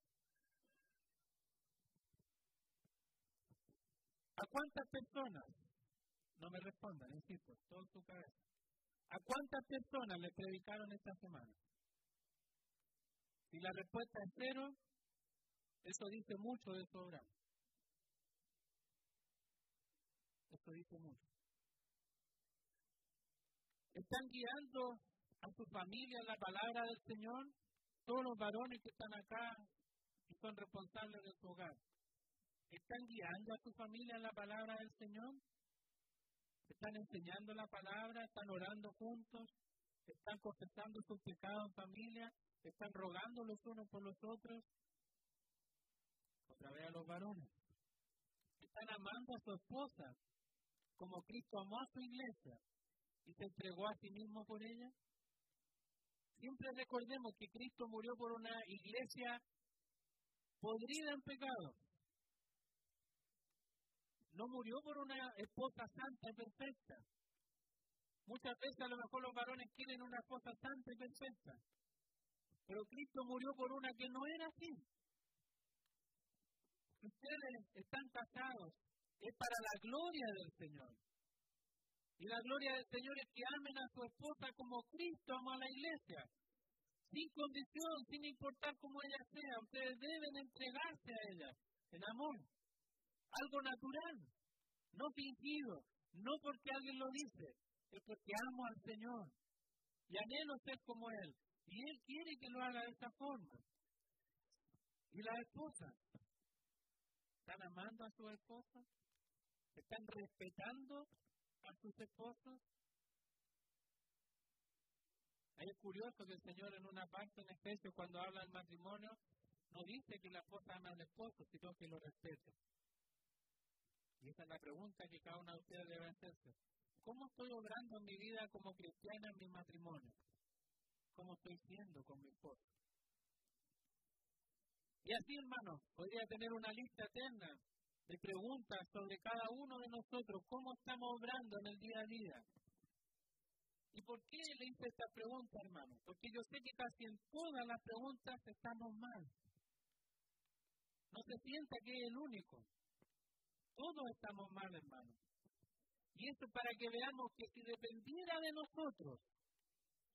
¿A cuántas personas? No me respondan, insisto, todo su cabeza. ¿A cuántas personas le predicaron esta semana? Si la respuesta es cero, eso dice mucho de su obra. Eso dice mucho. ¿Están guiando a su familia la palabra del Señor? Todos los varones que están acá y son responsables de su hogar. ¿Están guiando a su familia la palabra del Señor? ¿Están enseñando la palabra? ¿Están orando juntos? ¿Están confesando sus pecados en familia? ¿Están rogando los unos por los otros? Otra vez a los varones. ¿Están amando a su esposa como Cristo amó a su iglesia y se entregó a sí mismo por ella? Siempre recordemos que Cristo murió por una iglesia podrida en pecado. No murió por una esposa santa y perfecta. Muchas veces a lo mejor los varones quieren una esposa santa y perfecta. Pero Cristo murió por una que no era así. Ustedes están casados, es para la gloria del Señor. Y la gloria del Señor es que amen a su esposa como Cristo amó a la iglesia. Sin condición, sin importar cómo ella sea. Ustedes deben entregarse a ella en amor. Algo natural, no fingido, no porque alguien lo dice, es porque amo al Señor. Y anhelo ser como Él. Y Él quiere que lo haga de esta forma. Y la esposa, ¿están amando a su esposa? ¿Están respetando a sus esposos? Es curioso que el Señor en una parte en Efesios cuando habla del matrimonio no dice que la esposa ama al esposo, sino que lo respete. Y esa es la pregunta que cada uno de ustedes debe hacerse. ¿Cómo estoy obrando en mi vida como cristiana en mi matrimonio? ¿Cómo estoy siendo con mi esposo? Y así, hermano, podría tener una lista eterna de preguntas sobre cada uno de nosotros, cómo estamos obrando en el día a día. ¿Y por qué le hice esta pregunta, hermano? Porque yo sé que casi en todas las preguntas estamos mal. No se sienta que es el único. Todos estamos mal, hermano. Y eso para que veamos que si dependiera de nosotros,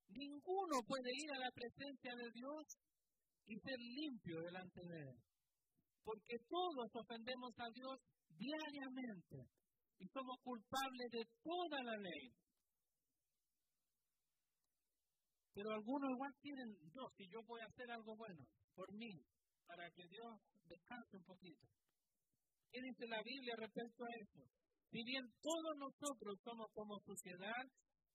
ninguno puede ir a la presencia de Dios y ser limpio delante de Él porque todos ofendemos a Dios diariamente y somos culpables de toda la ley. Pero algunos igual tienen, Dios, si yo voy a hacer algo bueno por mí, para que Dios descanse un poquito. ¿Qué la Biblia respecto a eso? Si bien todos nosotros somos como sociedad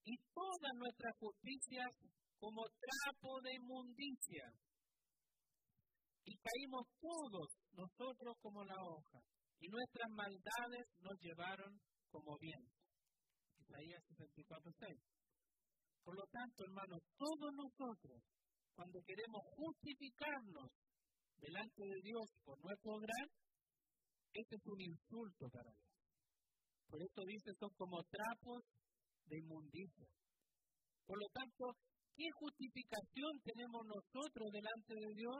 y todas nuestras justicias como trapo de inmundicia. Y caímos todos nosotros como la hoja, y nuestras maldades nos llevaron como viento. Isaías 64, 6. Por lo tanto, hermanos, todos nosotros, cuando queremos justificarnos delante de Dios por nuestro obrar, este es un insulto para Dios. Por esto dice, son como trapos de inmundicia. Por lo tanto, ¿qué justificación tenemos nosotros delante de Dios?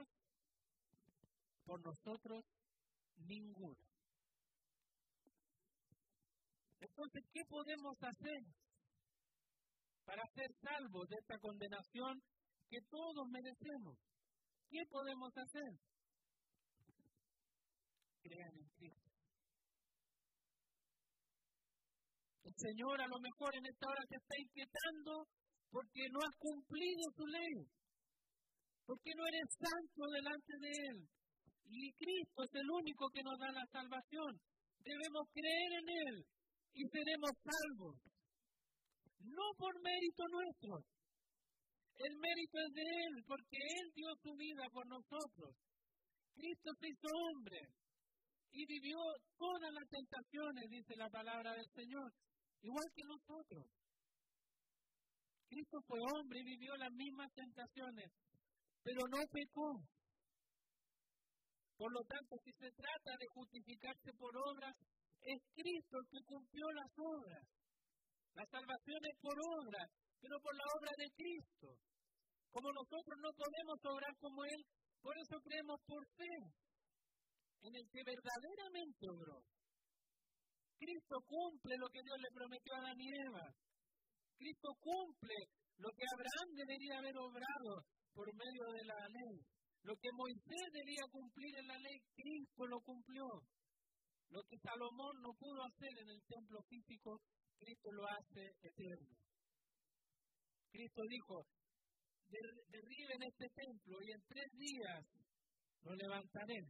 Por nosotros, ninguna. Entonces, ¿qué podemos hacer para ser salvos de esta condenación que todos merecemos? ¿Qué podemos hacer? Crean en Cristo. El Señor a lo mejor en esta hora se está inquietando porque no has cumplido su ley, porque no eres santo delante de Él. Y Cristo es el único que nos da la salvación. Debemos creer en Él y seremos salvos. No por mérito nuestro. El mérito es de Él, porque Él dio su vida por nosotros. Cristo se hizo hombre y vivió todas las tentaciones, dice la palabra del Señor, igual que nosotros. Cristo fue hombre y vivió las mismas tentaciones, pero no pecó. Por lo tanto, si se trata de justificarse por obras, es Cristo el que cumplió las obras. La salvación es por obra, pero por la obra de Cristo. Como nosotros no podemos obrar como Él, por eso creemos por fe en el que verdaderamente obró. Cristo cumple lo que Dios le prometió a Adán Eva. Cristo cumple lo que Abraham debería haber obrado por medio de la ley. Lo que Moisés debía cumplir en la ley, Cristo lo cumplió. Lo que Salomón no pudo hacer en el templo físico, Cristo lo hace eterno. Cristo dijo, derriben este templo y en tres días lo levantaré.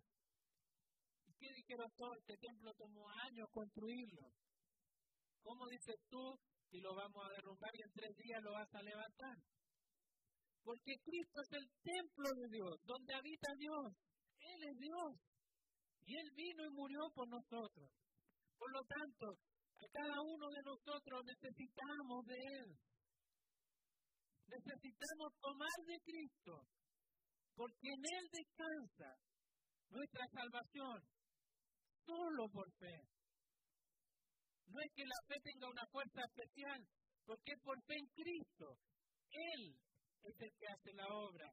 ¿Y qué dijeron todos? Este templo tomó años construirlo. ¿Cómo dices tú si lo vamos a derrumbar y en tres días lo vas a levantar? Porque Cristo es el templo de Dios, donde habita Dios. Él es Dios. Y Él vino y murió por nosotros. Por lo tanto, a cada uno de nosotros necesitamos de Él. Necesitamos tomar de Cristo, porque en Él descansa nuestra salvación, solo por fe. No es que la fe tenga una fuerza especial, porque es por fe en Cristo. Él es el que hace la obra.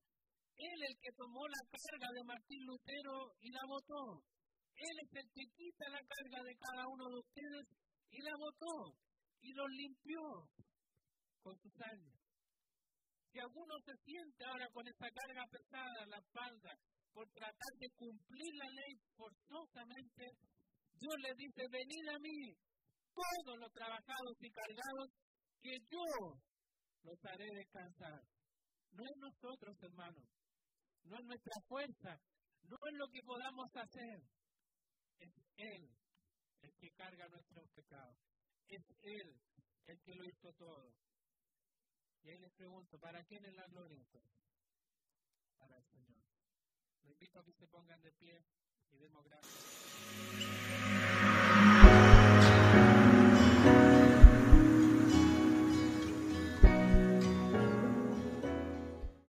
Él el que tomó la carga de Martín Lutero y la votó. Él es el que quita la carga de cada uno de ustedes y la botó y los limpió con su sangre. Si alguno se siente ahora con esa carga pesada en la espalda por tratar de cumplir la ley forzosamente, Dios le dice, venid a mí, todos los trabajados y cargados, que yo los haré descansar. No es nosotros, hermanos, no es nuestra fuerza, no es lo que podamos hacer, es Él el que carga nuestros pecados. Es Él el que lo hizo todo. Y ahí les pregunto, ¿para quién es la gloria Para el Señor. Les invito a que se pongan de pie y demos gracias.